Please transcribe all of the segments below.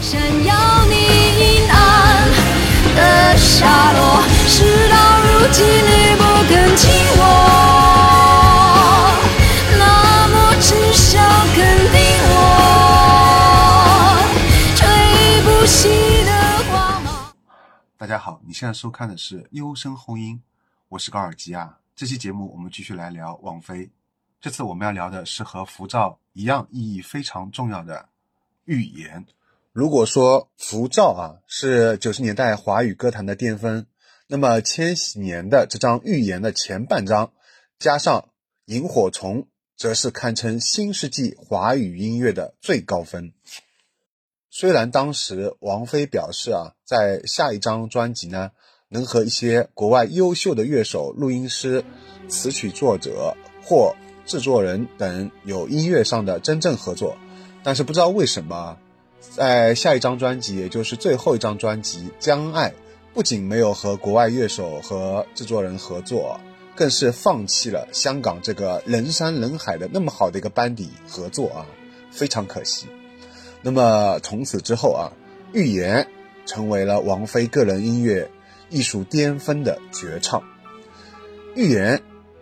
闪耀你阴暗的下落，事到如今你不肯亲我，大家好，你现在收看的是《优声红音》，我是高尔基亚。这期节目我们继续来聊王菲。这次我们要聊的是和浮躁一样意义非常重要的预言。如果说浮躁啊是九十年代华语歌坛的巅峰，那么千禧年的这张预言的前半张，加上萤火虫，则是堪称新世纪华语音乐的最高分。虽然当时王菲表示啊，在下一张专辑呢，能和一些国外优秀的乐手、录音师、词曲作者或制作人等有音乐上的真正合作，但是不知道为什么，在下一张专辑，也就是最后一张专辑《将爱》，不仅没有和国外乐手和制作人合作，更是放弃了香港这个人山人海的那么好的一个班底合作啊，非常可惜。那么从此之后啊，《预言》成为了王菲个人音乐艺术巅峰的绝唱，《预言》。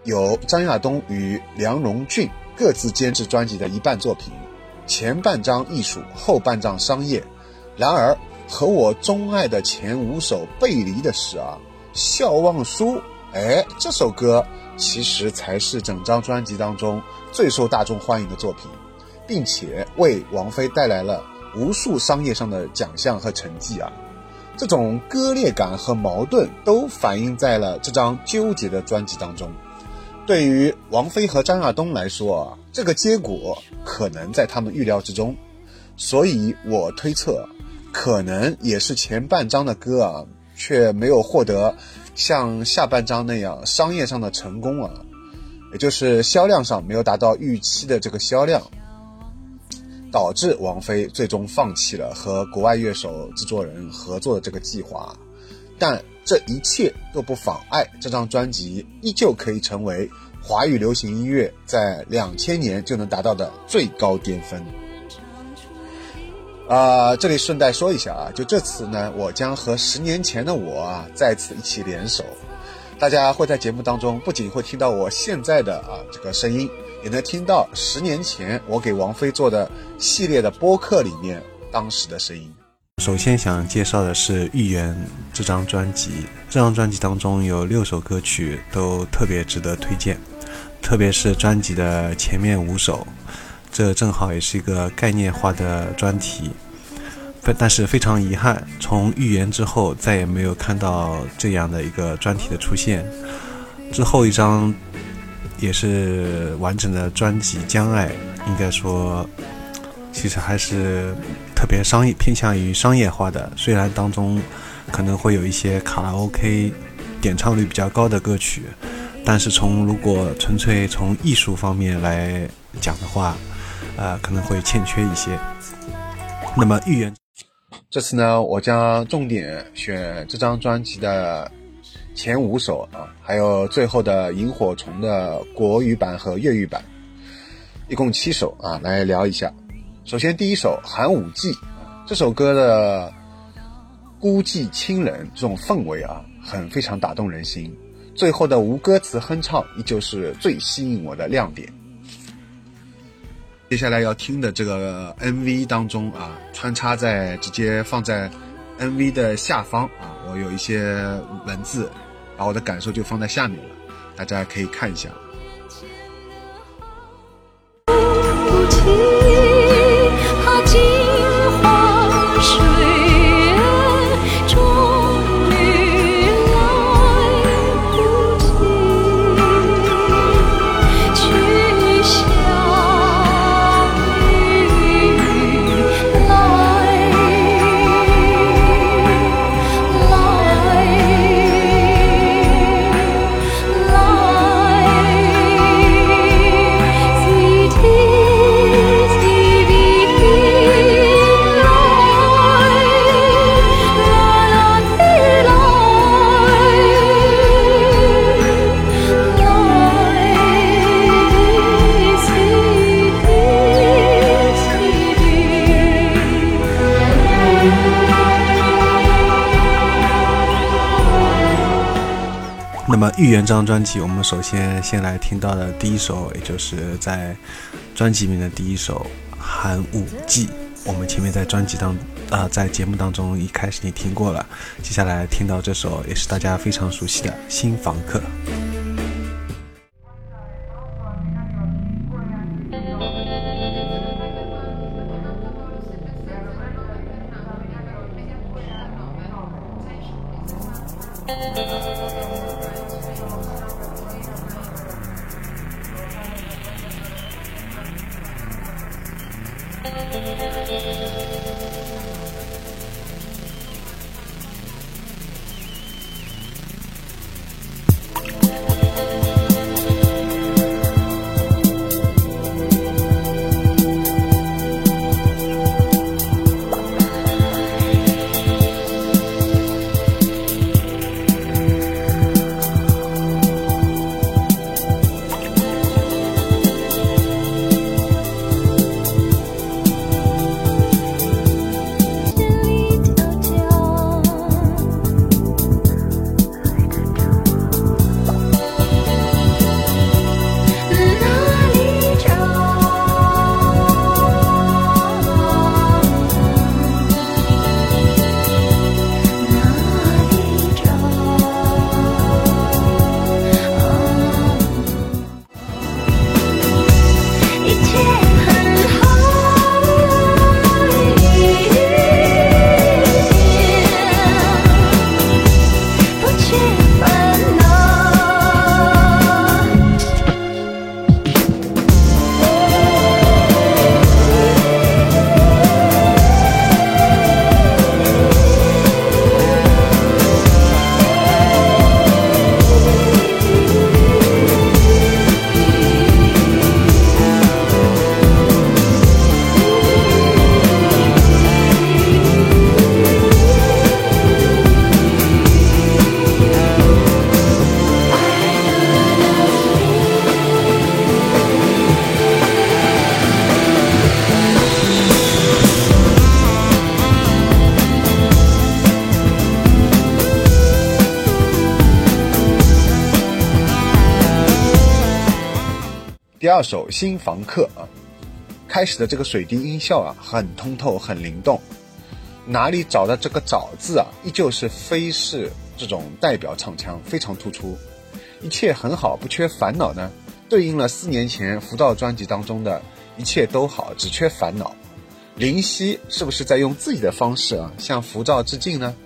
由张亚东与梁荣俊各自监制专辑的一半作品，前半张艺术，后半张商业。然而，和我钟爱的前五首背离的是啊，《笑忘书》哎，这首歌其实才是整张专辑当中最受大众欢迎的作品，并且为王菲带来了无数商业上的奖项和成绩啊。这种割裂感和矛盾都反映在了这张纠结的专辑当中。对于王菲和张亚东来说啊，这个结果可能在他们预料之中，所以我推测，可能也是前半张的歌啊，却没有获得像下半张那样商业上的成功啊，也就是销量上没有达到预期的这个销量，导致王菲最终放弃了和国外乐手、制作人合作的这个计划，但。这一切都不妨碍这张专辑依旧可以成为华语流行音乐在两千年就能达到的最高巅峰。啊，这里顺带说一下啊，就这次呢，我将和十年前的我啊再次一起联手，大家会在节目当中不仅会听到我现在的啊这个声音，也能听到十年前我给王菲做的系列的播客里面当时的声音。首先想介绍的是《预言》这张专辑。这张专辑当中有六首歌曲都特别值得推荐，特别是专辑的前面五首，这正好也是一个概念化的专题。但是非常遗憾，从《预言》之后再也没有看到这样的一个专题的出现。之后一张也是完整的专辑《将爱》，应该说。其实还是特别商业偏向于商业化的，虽然当中可能会有一些卡拉 OK 点唱率比较高的歌曲，但是从如果纯粹从艺术方面来讲的话，呃，可能会欠缺一些。那么预言，这次呢，我将重点选这张专辑的前五首啊，还有最后的萤火虫的国语版和粤语版，一共七首啊，来聊一下。首先，第一首《寒武纪》这首歌的孤寂清冷这种氛围啊，很非常打动人心。最后的无歌词哼唱，依旧是最吸引我的亮点。接下来要听的这个 MV 当中啊，穿插在直接放在 MV 的下方啊，我有一些文字，把我的感受就放在下面了，大家可以看一下。那么《预言》这张专辑，我们首先先来听到的第一首，也就是在专辑里面的第一首《寒武纪》。我们前面在专辑当啊，在节目当中一开始你听过了，接下来听到这首也是大家非常熟悉的《新房客》。二首《新房客》啊，开始的这个水滴音效啊，很通透，很灵动。哪里找的这个“找”字啊，依旧是飞式这种代表唱腔，非常突出。一切很好，不缺烦恼呢，对应了四年前浮躁专辑当中的一切都好，只缺烦恼。林夕是不是在用自己的方式啊，向浮躁致敬呢？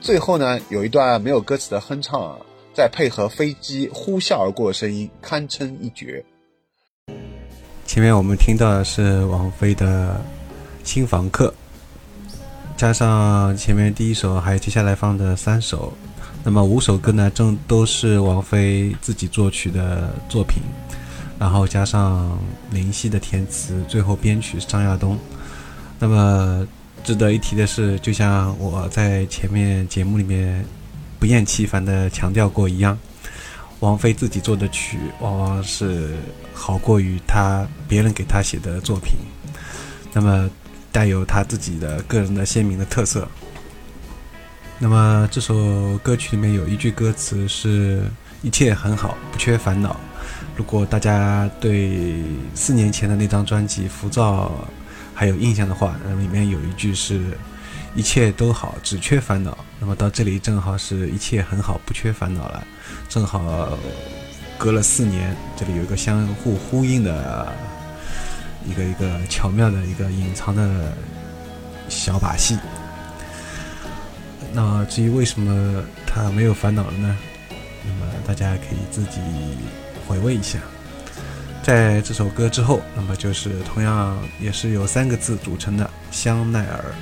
最后呢，有一段没有歌词的哼唱啊，再配合飞机呼啸而过的声音，堪称一绝。前面我们听到的是王菲的《新房客》，加上前面第一首，还有接下来放的三首，那么五首歌呢，正都是王菲自己作曲的作品，然后加上林夕的填词，最后编曲是张亚东。那么值得一提的是，就像我在前面节目里面不厌其烦的强调过一样。王菲自己做的曲，往往是好过于他别人给他写的作品，那么带有他自己的个人的鲜明的特色。那么这首歌曲里面有一句歌词是“一切很好，不缺烦恼”。如果大家对四年前的那张专辑《浮躁》还有印象的话，那里面有一句是。一切都好，只缺烦恼。那么到这里正好是一切很好，不缺烦恼了。正好隔了四年，这里有一个相互呼应的一个一个巧妙的一个隐藏的小把戏。那至于为什么他没有烦恼了呢？那么大家可以自己回味一下。在这首歌之后，那么就是同样也是由三个字组成的香奈儿。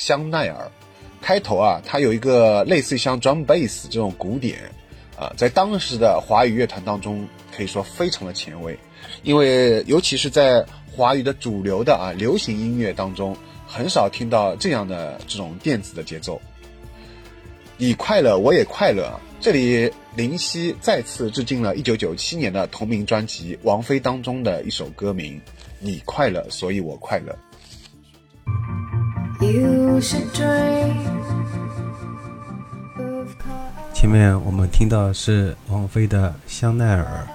香奈儿》，开头啊，它有一个类似于像 drum bass 这种鼓点，啊，在当时的华语乐坛当中可以说非常的前卫，因为尤其是在华语的主流的啊流行音乐当中，很少听到这样的这种电子的节奏。你快乐，我也快乐。这里林夕再次致敬了1997年的同名专辑《王菲》当中的一首歌名《你快乐，所以我快乐》。前面我们听到是王菲的《香奈儿》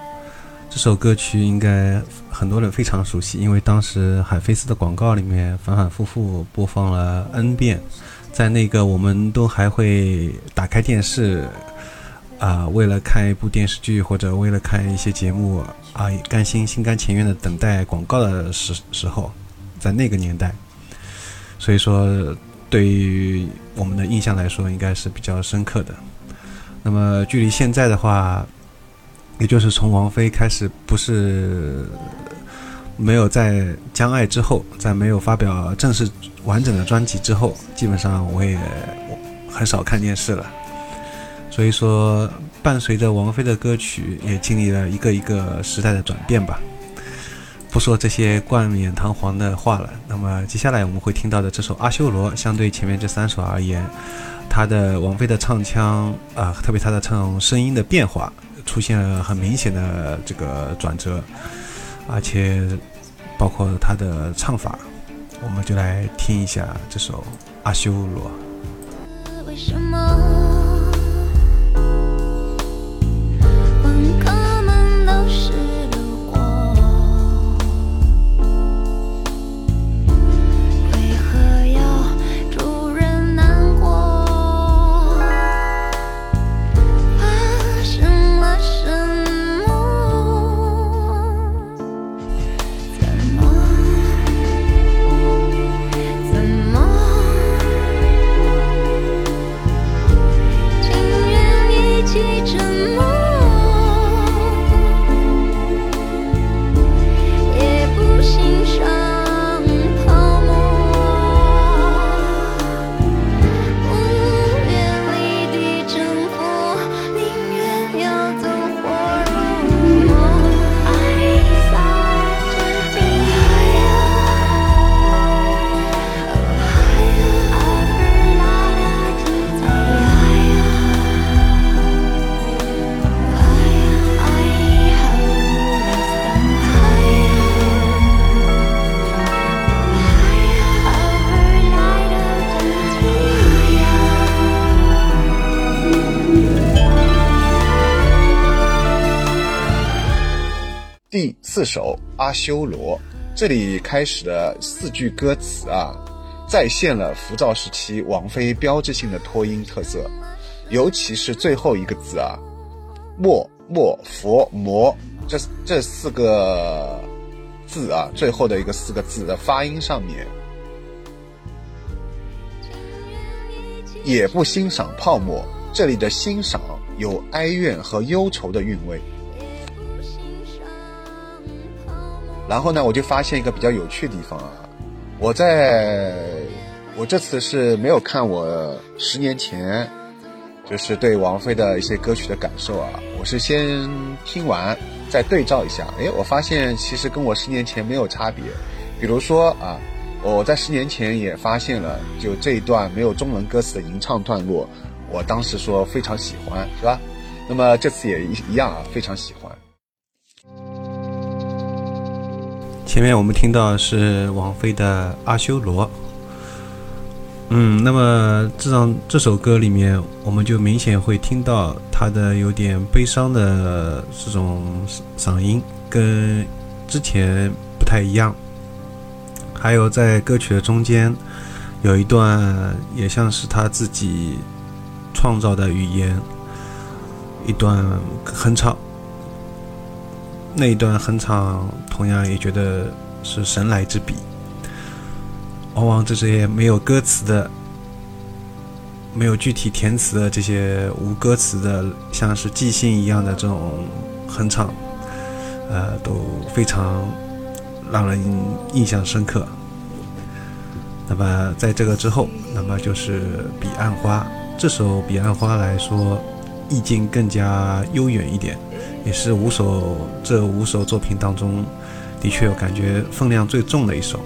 这首歌曲，应该很多人非常熟悉，因为当时海飞丝的广告里面反反复复播放了 N 遍。在那个，我们都还会打开电视，啊，为了看一部电视剧或者为了看一些节目啊，甘心心甘情愿的等待广告的时时候，在那个年代，所以说对于我们的印象来说，应该是比较深刻的。那么距离现在的话，也就是从王菲开始，不是。没有在将爱之后，在没有发表正式完整的专辑之后，基本上我也很少看电视了。所以说，伴随着王菲的歌曲，也经历了一个一个时代的转变吧。不说这些冠冕堂皇的话了。那么接下来我们会听到的这首《阿修罗》，相对前面这三首而言，他的王菲的唱腔啊，特别她的唱声音的变化，出现了很明显的这个转折。而且，包括他的唱法，我们就来听一下这首《阿修罗》。为什么？四首《阿修罗》，这里开始的四句歌词啊，再现了浮躁时期王菲标志性的拖音特色，尤其是最后一个字啊，“莫莫佛魔”这这四个字啊，最后的一个四个字的发音上面，也不欣赏泡沫。这里的欣赏有哀怨和忧愁的韵味。然后呢，我就发现一个比较有趣的地方啊，我在我这次是没有看我十年前就是对王菲的一些歌曲的感受啊，我是先听完再对照一下，哎，我发现其实跟我十年前没有差别。比如说啊，我在十年前也发现了，就这一段没有中文歌词的吟唱段落，我当时说非常喜欢，是吧？那么这次也一一样啊，非常喜欢。前面我们听到是王菲的《阿修罗》，嗯，那么这张这首歌里面，我们就明显会听到她的有点悲伤的这种嗓音，跟之前不太一样。还有在歌曲的中间有一段，也像是她自己创造的语言，一段哼唱。那一段哼唱，同样也觉得是神来之笔。往往这些没有歌词的、没有具体填词的这些无歌词的，像是即兴一样的这种哼唱，呃，都非常让人印象深刻。那么在这个之后，那么就是《彼岸花》这首《彼岸花》来说，意境更加悠远一点，也是五首这五首作品当中，的确我感觉分量最重的一首。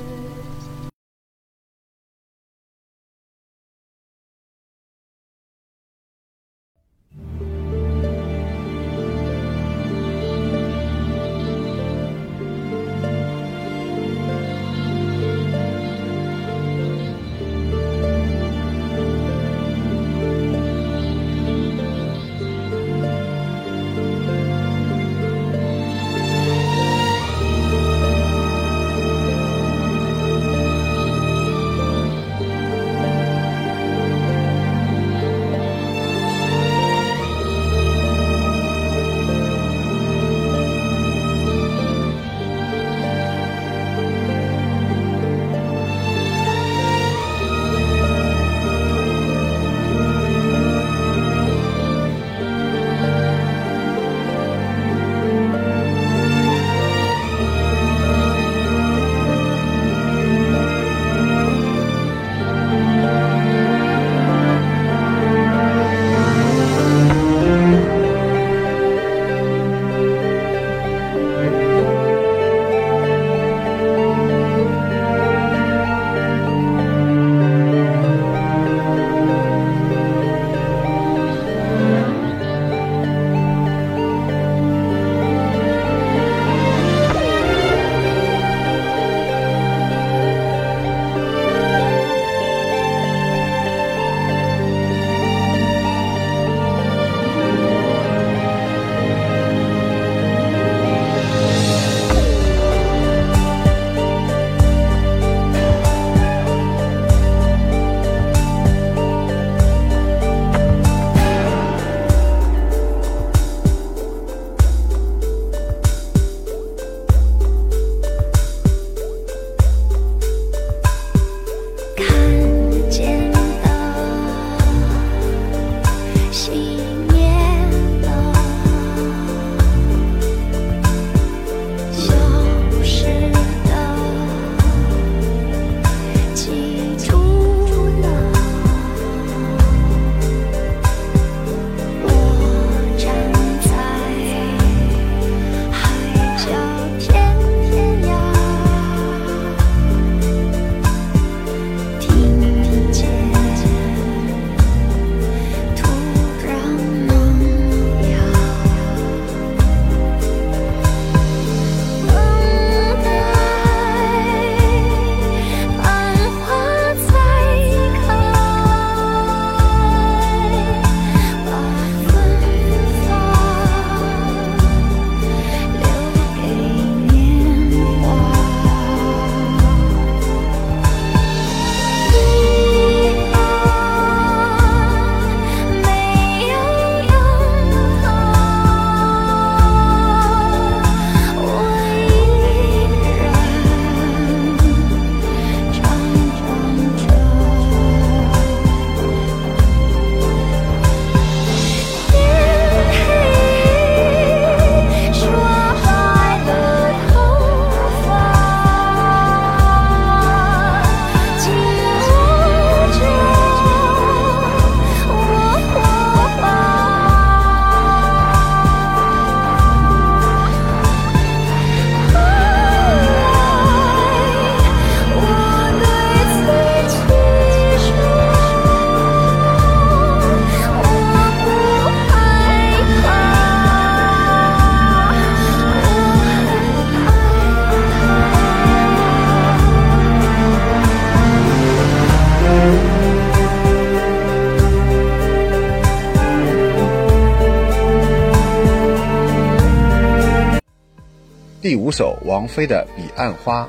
第五首王菲的《彼岸花》，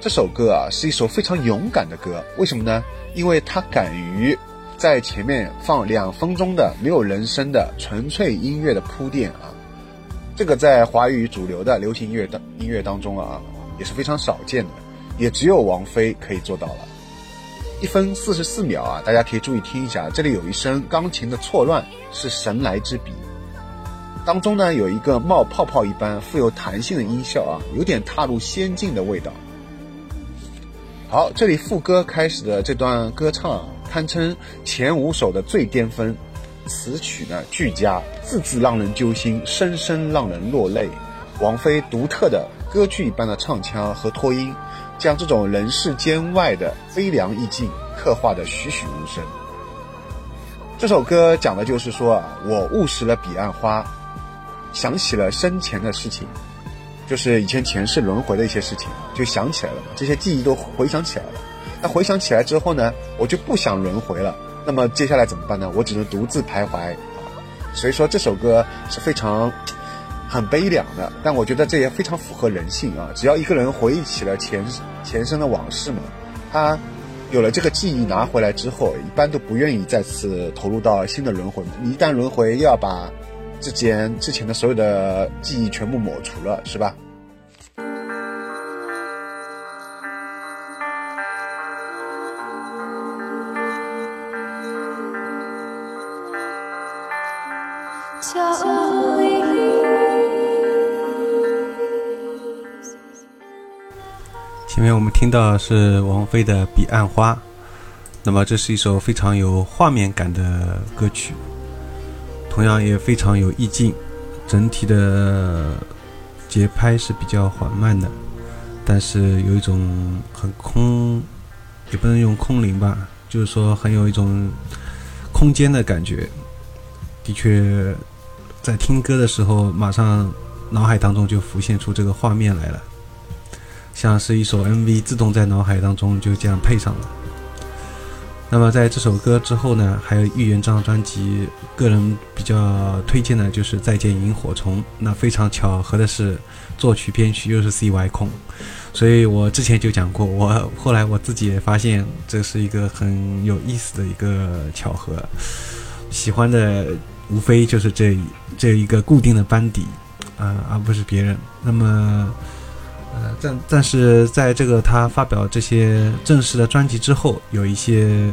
这首歌啊是一首非常勇敢的歌。为什么呢？因为它敢于在前面放两分钟的没有人声的纯粹音乐的铺垫啊，这个在华语主流的流行音乐当音乐当中啊也是非常少见的，也只有王菲可以做到了。一分四十四秒啊，大家可以注意听一下，这里有一声钢琴的错乱，是神来之笔。当中呢有一个冒泡泡一般富有弹性的音效啊，有点踏入仙境的味道。好，这里副歌开始的这段歌唱啊堪称前五首的最巅峰，词曲呢俱佳，字字让人揪心，声声让人落泪。王菲独特的歌剧一般的唱腔和拖音，将这种人世间外的悲凉意境刻画的栩栩如生。这首歌讲的就是说啊，我误食了彼岸花，想起了生前的事情，就是以前前世轮回的一些事情，就想起来了嘛，这些记忆都回想起来了。那回想起来之后呢，我就不想轮回了。那么接下来怎么办呢？我只能独自徘徊。所以说这首歌是非常很悲凉的，但我觉得这也非常符合人性啊。只要一个人回忆起了前前生的往事嘛，他。有了这个记忆拿回来之后，一般都不愿意再次投入到新的轮回。你一旦轮回，又要把之前之前的所有的记忆全部抹除了，是吧？前面我们听到是王菲的《彼岸花》，那么这是一首非常有画面感的歌曲，同样也非常有意境。整体的节拍是比较缓慢的，但是有一种很空，也不能用空灵吧，就是说很有一种空间的感觉。的确，在听歌的时候，马上脑海当中就浮现出这个画面来了。像是一首 MV 自动在脑海当中就这样配上了。那么在这首歌之后呢，还有《预言》这张专辑，个人比较推荐的就是《再见萤火虫》。那非常巧合的是，作曲编曲又是 CY 空，所以我之前就讲过，我后来我自己也发现这是一个很有意思的一个巧合。喜欢的无非就是这这一个固定的班底啊，而不是别人。那么。但但是在这个他发表这些正式的专辑之后，有一些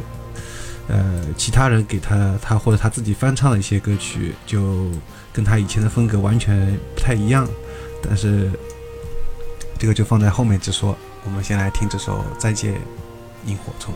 呃其他人给他他或者他自己翻唱的一些歌曲，就跟他以前的风格完全不太一样。但是这个就放在后面再说。我们先来听这首《再见萤火虫》。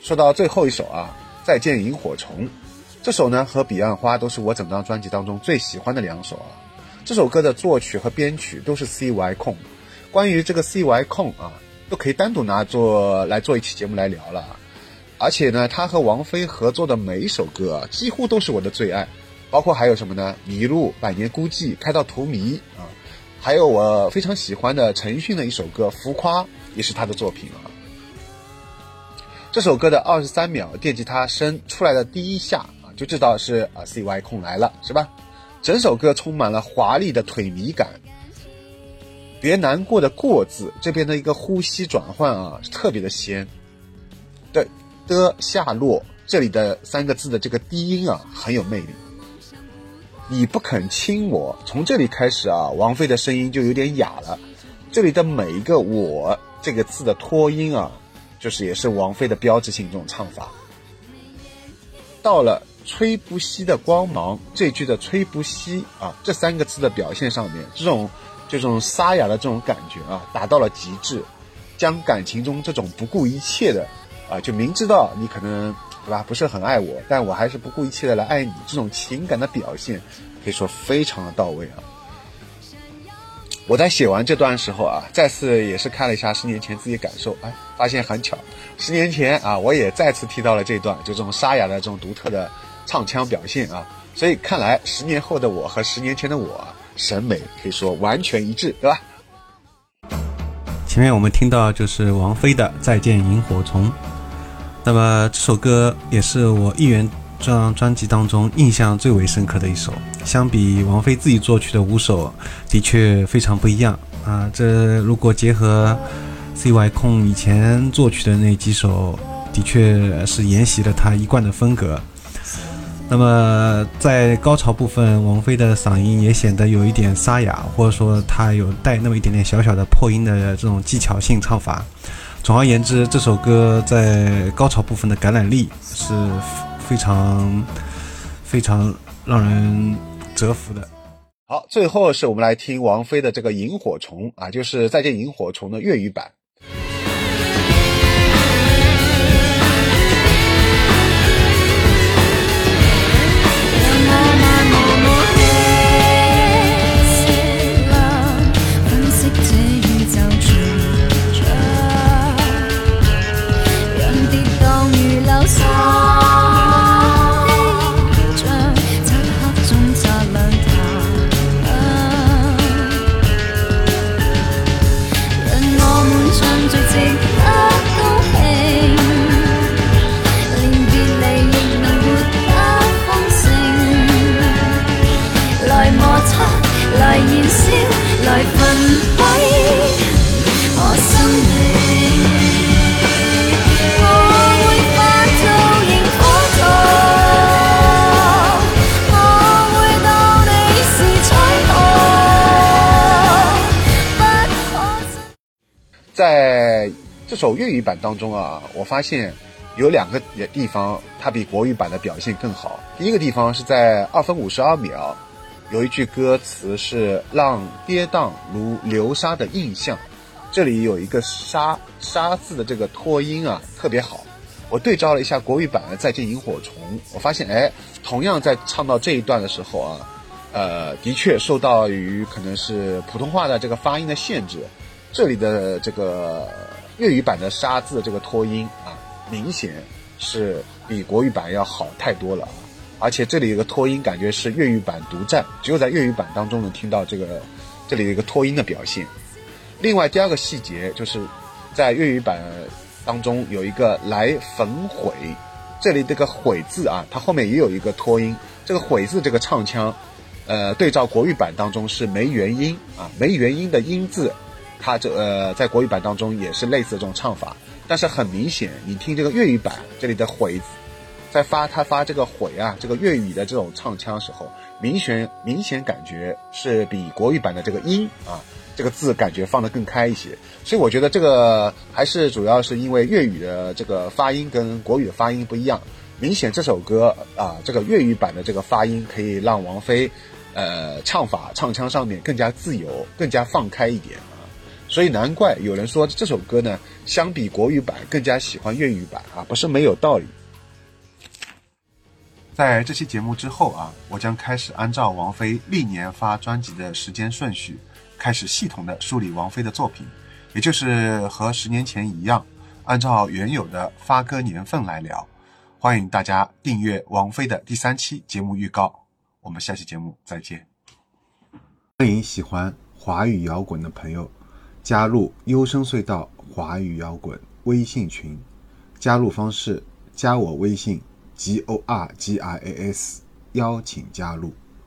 说到最后一首啊，《再见萤火虫》，这首呢和《彼岸花》都是我整张专辑当中最喜欢的两首啊。这首歌的作曲和编曲都是 CY 控。关于这个 CY 控啊，都可以单独拿做来做一期节目来聊了。而且呢，他和王菲合作的每一首歌，几乎都是我的最爱，包括还有什么呢？迷路、百年孤寂、开到荼蘼啊，还有我非常喜欢的陈奕迅的一首歌《浮夸》，也是他的作品啊。这首歌的二十三秒电吉他声出来的第一下啊，就知道是啊 CY 空来了，是吧？整首歌充满了华丽的腿迷感。别难过的“过”字这边的一个呼吸转换啊，特别的仙。对的下落这里的三个字的这个低音啊，很有魅力。你不肯亲我，从这里开始啊，王菲的声音就有点哑了。这里的每一个“我”这个字的拖音啊，就是也是王菲的标志性这种唱法。到了“吹不熄的光芒”这句的“吹不熄”啊，这三个字的表现上面，这种。这种沙哑的这种感觉啊，达到了极致，将感情中这种不顾一切的啊，就明知道你可能对吧不是很爱我，但我还是不顾一切的来爱你，这种情感的表现可以说非常的到位啊。我在写完这段时候啊，再次也是看了一下十年前自己感受，哎，发现很巧，十年前啊，我也再次提到了这段，就这种沙哑的这种独特的唱腔表现啊，所以看来十年后的我和十年前的我。审美可以说完全一致，对吧？前面我们听到就是王菲的《再见萤火虫》，那么这首歌也是我一元这张专辑当中印象最为深刻的一首。相比王菲自己作曲的五首，的确非常不一样啊。这如果结合 CY 空以前作曲的那几首，的确是沿袭了他一贯的风格。那么在高潮部分，王菲的嗓音也显得有一点沙哑，或者说她有带那么一点点小小的破音的这种技巧性唱法。总而言之，这首歌在高潮部分的感染力是非常非常让人折服的。好，最后是我们来听王菲的这个《萤火虫》啊，就是《再见萤火虫》的粤语版。首粤语版当中啊，我发现有两个地方它比国语版的表现更好。第一个地方是在二分五十二秒，有一句歌词是“让跌宕如流沙的印象”，这里有一个“沙”沙字的这个拖音啊，特别好。我对照了一下国语版的《再见萤火虫》，我发现哎，同样在唱到这一段的时候啊，呃，的确受到于可能是普通话的这个发音的限制。这里的这个粤语版的“沙”字这个拖音啊，明显是比国语版要好太多了啊！而且这里有个拖音，感觉是粤语版独占，只有在粤语版当中能听到这个这里有一个拖音的表现。另外，第二个细节就是在粤语版当中有一个“来焚毁”，这里这个“毁”字啊，它后面也有一个拖音。这个“毁”字这个唱腔，呃，对照国语版当中是没元音啊，没元音的音字。它这呃，在国语版当中也是类似的这种唱法，但是很明显，你听这个粤语版这里的“悔”，在发他发这个“悔”啊，这个粤语的这种唱腔时候，明显明显感觉是比国语版的这个“音”啊，这个字感觉放得更开一些。所以我觉得这个还是主要是因为粤语的这个发音跟国语的发音不一样，明显这首歌啊，这个粤语版的这个发音可以让王菲，呃，唱法唱腔上面更加自由，更加放开一点。所以难怪有人说这首歌呢，相比国语版更加喜欢粤语版啊，不是没有道理。在这期节目之后啊，我将开始按照王菲历年发专辑的时间顺序，开始系统的梳理王菲的作品，也就是和十年前一样，按照原有的发歌年份来聊。欢迎大家订阅王菲的第三期节目预告。我们下期节目再见。欢迎喜欢华语摇滚的朋友加入优声隧道华语摇滚微信群，加入方式加我微信 g o r g i a s，邀请加入。